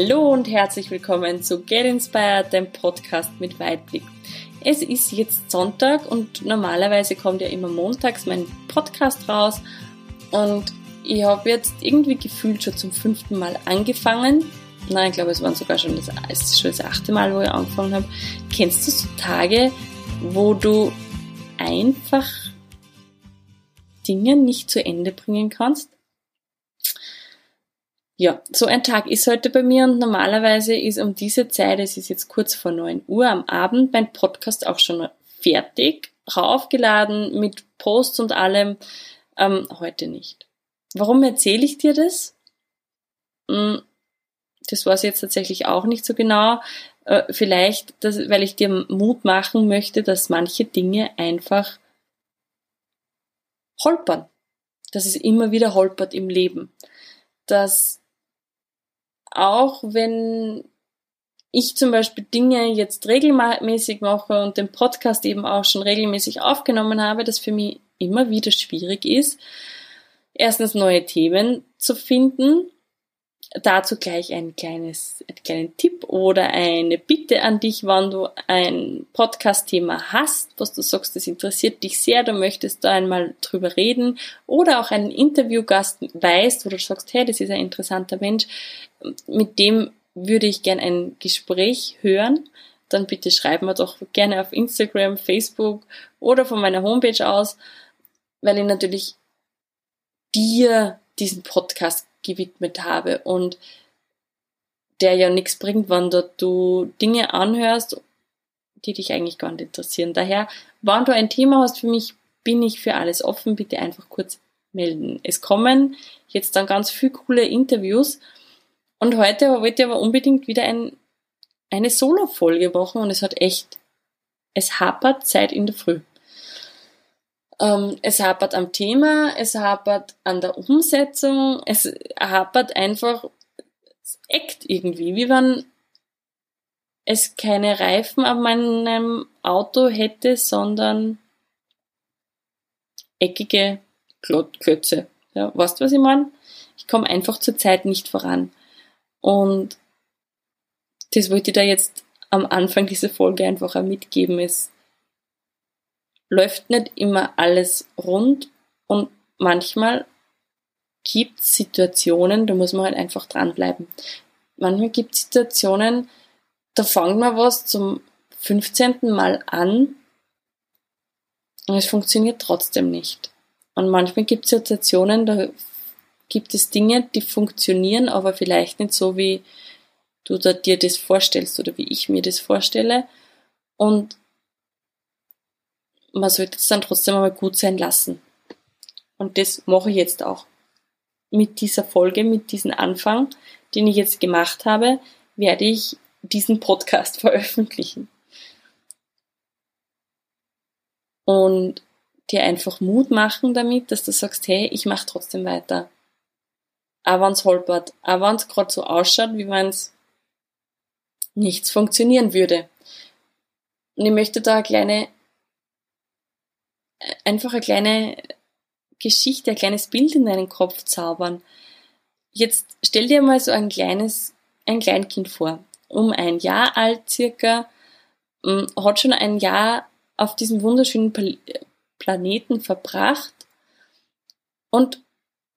Hallo und herzlich willkommen zu Get Inspired, dem Podcast mit Weitblick. Es ist jetzt Sonntag und normalerweise kommt ja immer montags mein Podcast raus und ich habe jetzt irgendwie gefühlt schon zum fünften Mal angefangen. Nein, ich glaube, es waren sogar schon das, es ist schon das achte Mal, wo ich angefangen habe. Kennst du so Tage, wo du einfach Dinge nicht zu Ende bringen kannst? Ja, so ein Tag ist heute bei mir und normalerweise ist um diese Zeit, es ist jetzt kurz vor 9 Uhr am Abend, mein Podcast auch schon fertig, raufgeladen mit Posts und allem. Ähm, heute nicht. Warum erzähle ich dir das? Hm, das weiß ich jetzt tatsächlich auch nicht so genau. Äh, vielleicht, weil ich dir Mut machen möchte, dass manche Dinge einfach holpern. Dass es immer wieder holpert im Leben. Dass auch wenn ich zum Beispiel Dinge jetzt regelmäßig mache und den Podcast eben auch schon regelmäßig aufgenommen habe, das für mich immer wieder schwierig ist, erstens neue Themen zu finden dazu gleich ein kleines, einen kleinen Tipp oder eine Bitte an dich, wann du ein Podcast-Thema hast, was du sagst, das interessiert dich sehr, du möchtest da einmal drüber reden oder auch einen Interviewgast weißt, wo du sagst, hey, das ist ein interessanter Mensch, mit dem würde ich gern ein Gespräch hören, dann bitte schreib mir doch gerne auf Instagram, Facebook oder von meiner Homepage aus, weil ich natürlich dir diesen Podcast gewidmet habe und der ja nichts bringt, wenn du Dinge anhörst, die dich eigentlich gar nicht interessieren. Daher, wenn du ein Thema hast für mich, bin ich für alles offen. Bitte einfach kurz melden. Es kommen jetzt dann ganz viele coole Interviews und heute wollte ich aber unbedingt wieder ein, eine Solo-Folge machen und es hat echt, es hapert Zeit in der Früh. Ähm, es hapert am Thema, es hapert an der Umsetzung, es hapert einfach, es eckt irgendwie, wie wenn es keine Reifen auf meinem Auto hätte, sondern eckige Klötze. Ja, weißt du, was ich meine? Ich komme einfach zur Zeit nicht voran. Und das wollte ich da jetzt am Anfang dieser Folge einfach auch mitgeben. Es läuft nicht immer alles rund und manchmal gibt Situationen, da muss man halt einfach dranbleiben. Manchmal gibt Situationen, da fängt man was zum 15. Mal an und es funktioniert trotzdem nicht. Und manchmal gibt es Situationen, da gibt es Dinge, die funktionieren, aber vielleicht nicht so, wie du dir das vorstellst oder wie ich mir das vorstelle. Und man sollte es dann trotzdem einmal gut sein lassen. Und das mache ich jetzt auch. Mit dieser Folge, mit diesem Anfang, den ich jetzt gemacht habe, werde ich diesen Podcast veröffentlichen. Und dir einfach Mut machen damit, dass du sagst, hey, ich mache trotzdem weiter. Aber wenn es holpert, aber wenn es gerade so ausschaut, wie wenn es nichts funktionieren würde. Und ich möchte da eine kleine einfach eine kleine Geschichte, ein kleines Bild in deinen Kopf zaubern. Jetzt stell dir mal so ein kleines, ein Kleinkind vor, um ein Jahr alt circa, hm, hat schon ein Jahr auf diesem wunderschönen Planeten verbracht und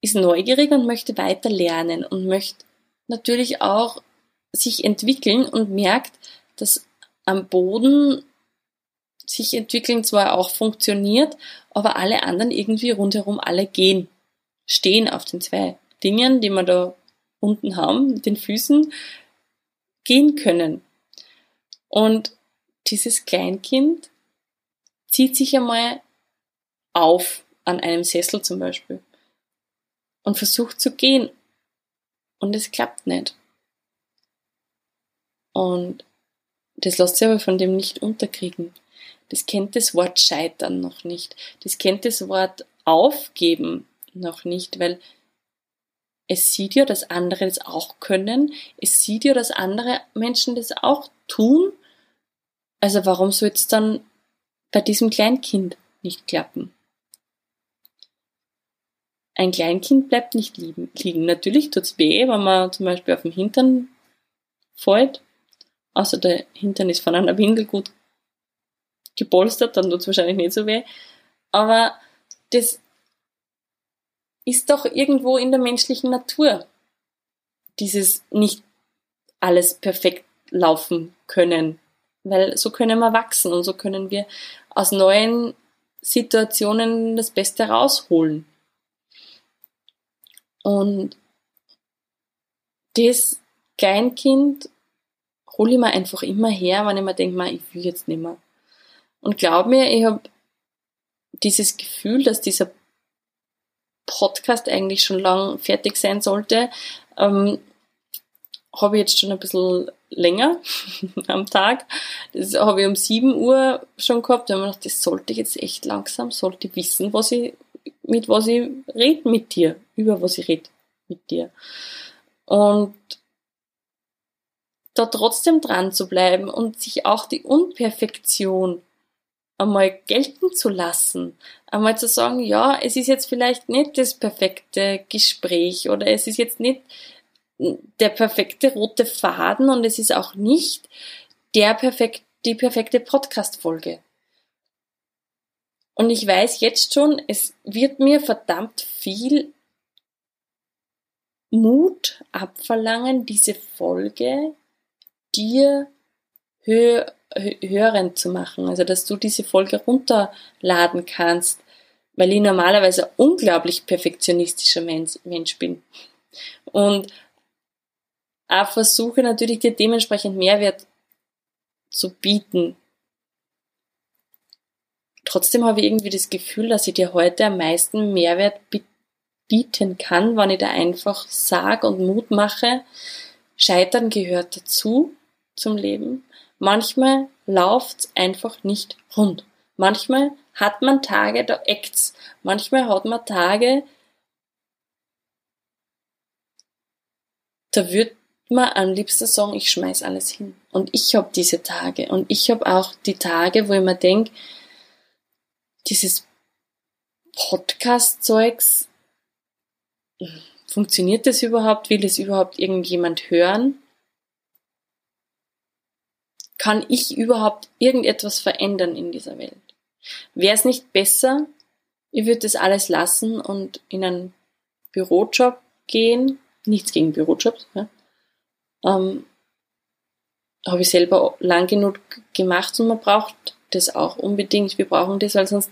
ist neugierig und möchte weiter lernen und möchte natürlich auch sich entwickeln und merkt, dass am Boden sich entwickeln zwar auch funktioniert, aber alle anderen irgendwie rundherum alle gehen, stehen auf den zwei Dingen, die wir da unten haben, mit den Füßen, gehen können. Und dieses Kleinkind zieht sich einmal auf an einem Sessel zum Beispiel und versucht zu gehen und es klappt nicht. Und das lässt sich aber von dem nicht unterkriegen das kennt das Wort Scheitern noch nicht. Das kennt das Wort Aufgeben noch nicht, weil es sieht ja, dass andere das auch können. Es sieht ja, dass andere Menschen das auch tun. Also warum soll es dann bei diesem Kleinkind nicht klappen? Ein Kleinkind bleibt nicht liegen. Natürlich tut's weh, wenn man zum Beispiel auf dem Hintern fällt, außer der Hintern ist von einer Windel gut gepolstert, dann tut es wahrscheinlich nicht so weh. Aber das ist doch irgendwo in der menschlichen Natur. Dieses nicht alles perfekt laufen können. Weil so können wir wachsen und so können wir aus neuen Situationen das Beste rausholen. Und das Kleinkind hole ich mir einfach immer her, wenn ich mir denke, ich will jetzt nicht mehr. Und glaub mir, ich habe dieses Gefühl, dass dieser Podcast eigentlich schon lang fertig sein sollte, ähm, habe ich jetzt schon ein bisschen länger am Tag. Das habe ich um 7 Uhr schon gehabt. Da habe ich gedacht, das sollte ich jetzt echt langsam, sollte wissen, was ich, mit was ich rede mit dir, über was ich rede mit dir. Und da trotzdem dran zu bleiben und sich auch die Unperfektion einmal gelten zu lassen, einmal zu sagen, ja, es ist jetzt vielleicht nicht das perfekte Gespräch oder es ist jetzt nicht der perfekte rote Faden und es ist auch nicht der perfekt, die perfekte Podcast-Folge. Und ich weiß jetzt schon, es wird mir verdammt viel Mut abverlangen, diese Folge dir hö hörend zu machen. Also, dass du diese Folge runterladen kannst, weil ich normalerweise unglaublich perfektionistischer Mensch, Mensch bin. Und auch versuche natürlich dir dementsprechend Mehrwert zu bieten. Trotzdem habe ich irgendwie das Gefühl, dass ich dir heute am meisten Mehrwert bieten kann, wenn ich da einfach sag und Mut mache. Scheitern gehört dazu zum Leben. Manchmal läuft's einfach nicht rund. Manchmal hat man Tage, da eckt's. Manchmal hat man Tage, da wird man am liebsten sagen, ich schmeiß alles hin. Und ich habe diese Tage. Und ich habe auch die Tage, wo ich mir denke, dieses Podcast-Zeugs, funktioniert das überhaupt? Will es überhaupt irgendjemand hören? Kann ich überhaupt irgendetwas verändern in dieser Welt? Wäre es nicht besser, ich würde das alles lassen und in einen Bürojob gehen? Nichts gegen Bürojobs, ja? ähm, habe ich selber lang genug gemacht und man braucht das auch unbedingt. Wir brauchen das, weil sonst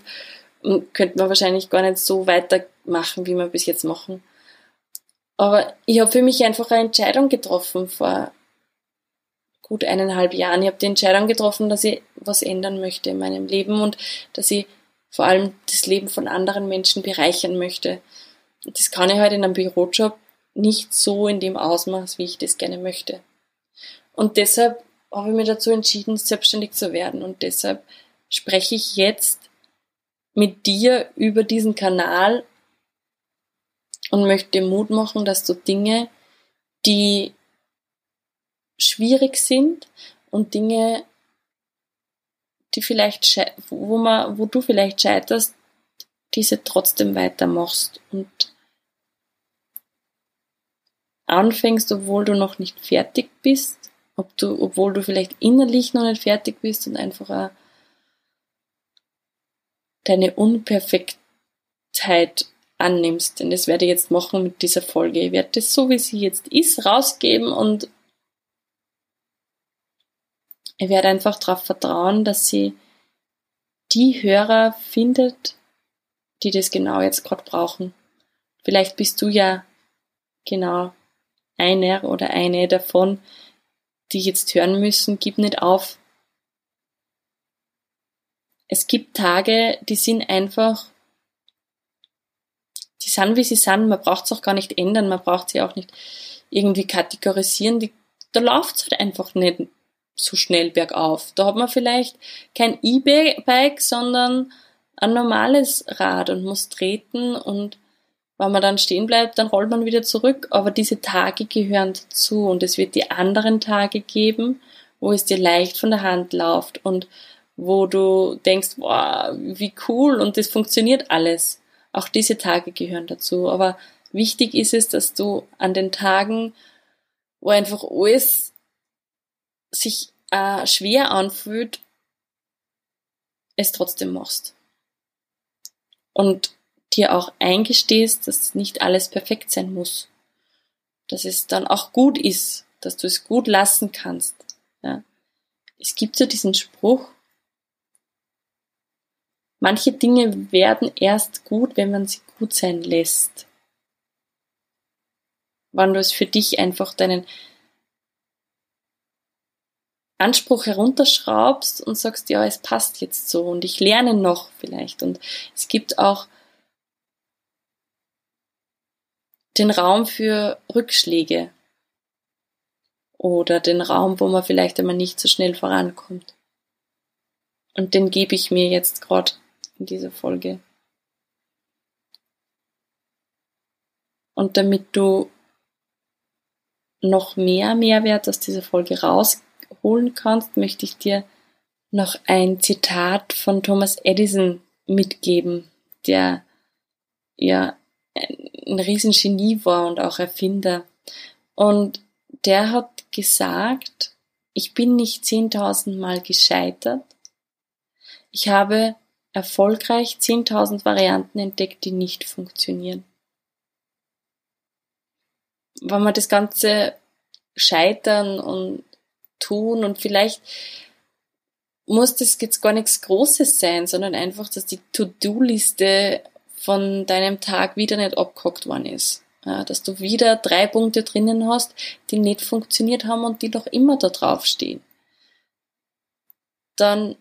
hm, könnte man wahrscheinlich gar nicht so weitermachen, wie wir bis jetzt machen. Aber ich habe für mich einfach eine Entscheidung getroffen vor gut eineinhalb Jahren. Ich habe die Entscheidung getroffen, dass ich was ändern möchte in meinem Leben und dass ich vor allem das Leben von anderen Menschen bereichern möchte. Das kann ich halt in einem Bürojob nicht so in dem Ausmaß, wie ich das gerne möchte. Und deshalb habe ich mich dazu entschieden, selbstständig zu werden. Und deshalb spreche ich jetzt mit dir über diesen Kanal und möchte dir Mut machen, dass du Dinge, die schwierig sind und Dinge, die vielleicht, wo man, wo du vielleicht scheiterst, diese trotzdem weitermachst und anfängst, obwohl du noch nicht fertig bist, ob du, obwohl du vielleicht innerlich noch nicht fertig bist und einfach deine Unperfektheit annimmst. Denn das werde ich jetzt machen mit dieser Folge. Ich werde das so, wie sie jetzt ist, rausgeben und ich werde einfach darauf vertrauen, dass sie die Hörer findet, die das genau jetzt gerade brauchen. Vielleicht bist du ja genau einer oder eine davon, die jetzt hören müssen, gib nicht auf. Es gibt Tage, die sind einfach, die sind wie sie sind, man braucht es auch gar nicht ändern, man braucht sie auch nicht irgendwie kategorisieren, die, da läuft es halt einfach nicht so schnell bergauf. Da hat man vielleicht kein E-Bike, sondern ein normales Rad und muss treten und wenn man dann stehen bleibt, dann rollt man wieder zurück. Aber diese Tage gehören dazu und es wird die anderen Tage geben, wo es dir leicht von der Hand läuft und wo du denkst, wow, wie cool und das funktioniert alles. Auch diese Tage gehören dazu. Aber wichtig ist es, dass du an den Tagen, wo einfach alles sich äh, schwer anfühlt, es trotzdem machst. Und dir auch eingestehst, dass nicht alles perfekt sein muss. Dass es dann auch gut ist, dass du es gut lassen kannst. Ja. Es gibt so diesen Spruch, manche Dinge werden erst gut, wenn man sie gut sein lässt. Wann du es für dich einfach deinen Anspruch herunterschraubst und sagst, ja, es passt jetzt so und ich lerne noch vielleicht. Und es gibt auch den Raum für Rückschläge oder den Raum, wo man vielleicht einmal nicht so schnell vorankommt. Und den gebe ich mir jetzt gerade in dieser Folge. Und damit du noch mehr Mehrwert aus dieser Folge raus holen kannst, möchte ich dir noch ein Zitat von Thomas Edison mitgeben, der ja ein Riesengenie war und auch Erfinder. Und der hat gesagt, ich bin nicht 10.000 Mal gescheitert. Ich habe erfolgreich 10.000 Varianten entdeckt, die nicht funktionieren. Wenn man das Ganze scheitern und tun und vielleicht muss das jetzt gar nichts Großes sein, sondern einfach, dass die To-Do-Liste von deinem Tag wieder nicht abgehackt worden ist. Ja, dass du wieder drei Punkte drinnen hast, die nicht funktioniert haben und die noch immer da drauf stehen. Dann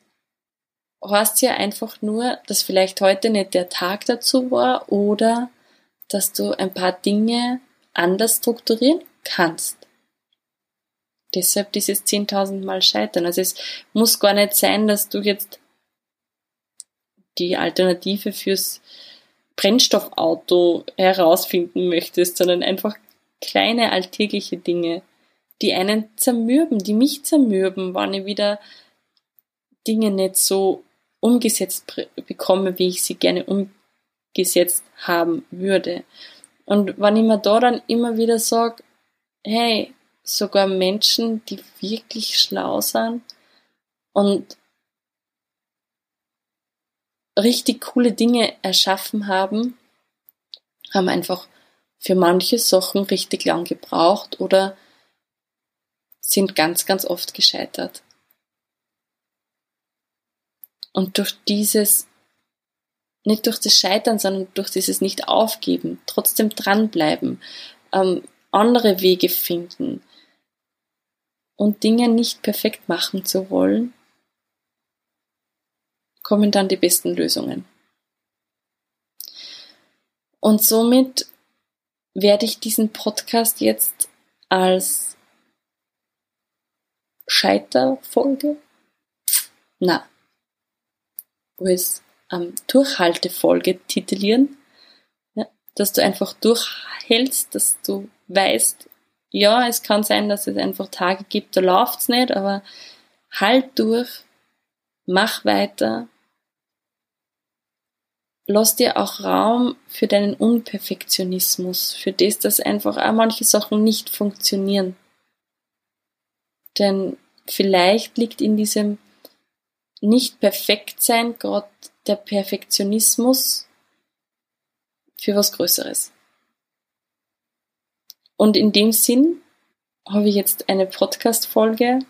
heißt ja einfach nur, dass vielleicht heute nicht der Tag dazu war oder dass du ein paar Dinge anders strukturieren kannst. Deshalb dieses 10.000 Mal Scheitern. Also es muss gar nicht sein, dass du jetzt die Alternative fürs Brennstoffauto herausfinden möchtest, sondern einfach kleine alltägliche Dinge, die einen zermürben, die mich zermürben, wann ich wieder Dinge nicht so umgesetzt bekomme, wie ich sie gerne umgesetzt haben würde. Und wenn ich mir da dann immer wieder sage, hey, sogar Menschen, die wirklich schlau sind und richtig coole Dinge erschaffen haben, haben einfach für manche Sachen richtig lang gebraucht oder sind ganz, ganz oft gescheitert. Und durch dieses, nicht durch das Scheitern, sondern durch dieses Nicht-Aufgeben, trotzdem dranbleiben, ähm, andere Wege finden, und Dinge nicht perfekt machen zu wollen, kommen dann die besten Lösungen. Und somit werde ich diesen Podcast jetzt als Scheiterfolge, na, als ähm, Durchhaltefolge titulieren, ja, dass du einfach durchhältst, dass du weißt, ja, es kann sein, dass es einfach Tage gibt, da läuft's nicht, aber halt durch, mach weiter, lass dir auch Raum für deinen Unperfektionismus, für das, dass einfach auch manche Sachen nicht funktionieren. Denn vielleicht liegt in diesem nicht perfekt sein gerade der Perfektionismus für was Größeres. Und in dem Sinn habe ich jetzt eine Podcast-Folge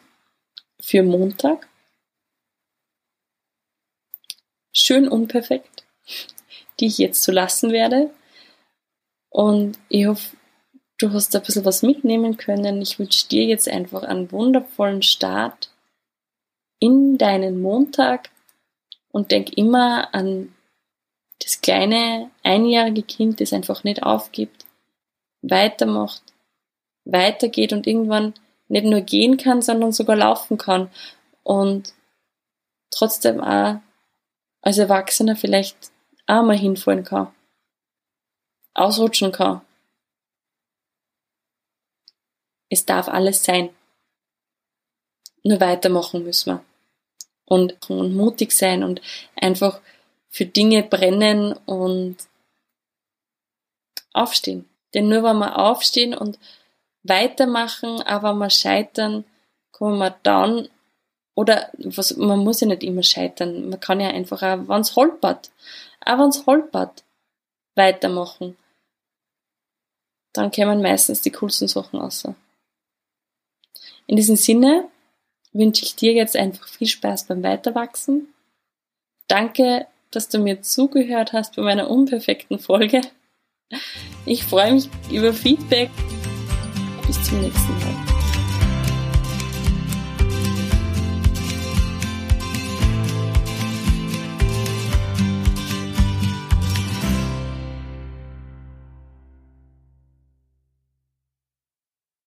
für Montag. Schön unperfekt, die ich jetzt so lassen werde. Und ich hoffe, du hast ein bisschen was mitnehmen können. Ich wünsche dir jetzt einfach einen wundervollen Start in deinen Montag und denk immer an das kleine einjährige Kind, das einfach nicht aufgibt, weitermacht, weitergeht und irgendwann nicht nur gehen kann, sondern sogar laufen kann und trotzdem auch als Erwachsener vielleicht auch mal hinfallen kann, ausrutschen kann. Es darf alles sein. Nur weitermachen müssen wir. Und, und mutig sein und einfach für Dinge brennen und aufstehen. Denn nur wenn wir aufstehen und weitermachen, aber wir scheitern, kann man dann, oder was, man muss ja nicht immer scheitern, man kann ja einfach auch, wenn es holpert, auch wenn es holpert, weitermachen. Dann kämen meistens die coolsten Sachen raus. In diesem Sinne wünsche ich dir jetzt einfach viel Spaß beim Weiterwachsen. Danke, dass du mir zugehört hast bei meiner unperfekten Folge. Ich freue mich über Feedback. Bis zum nächsten Mal.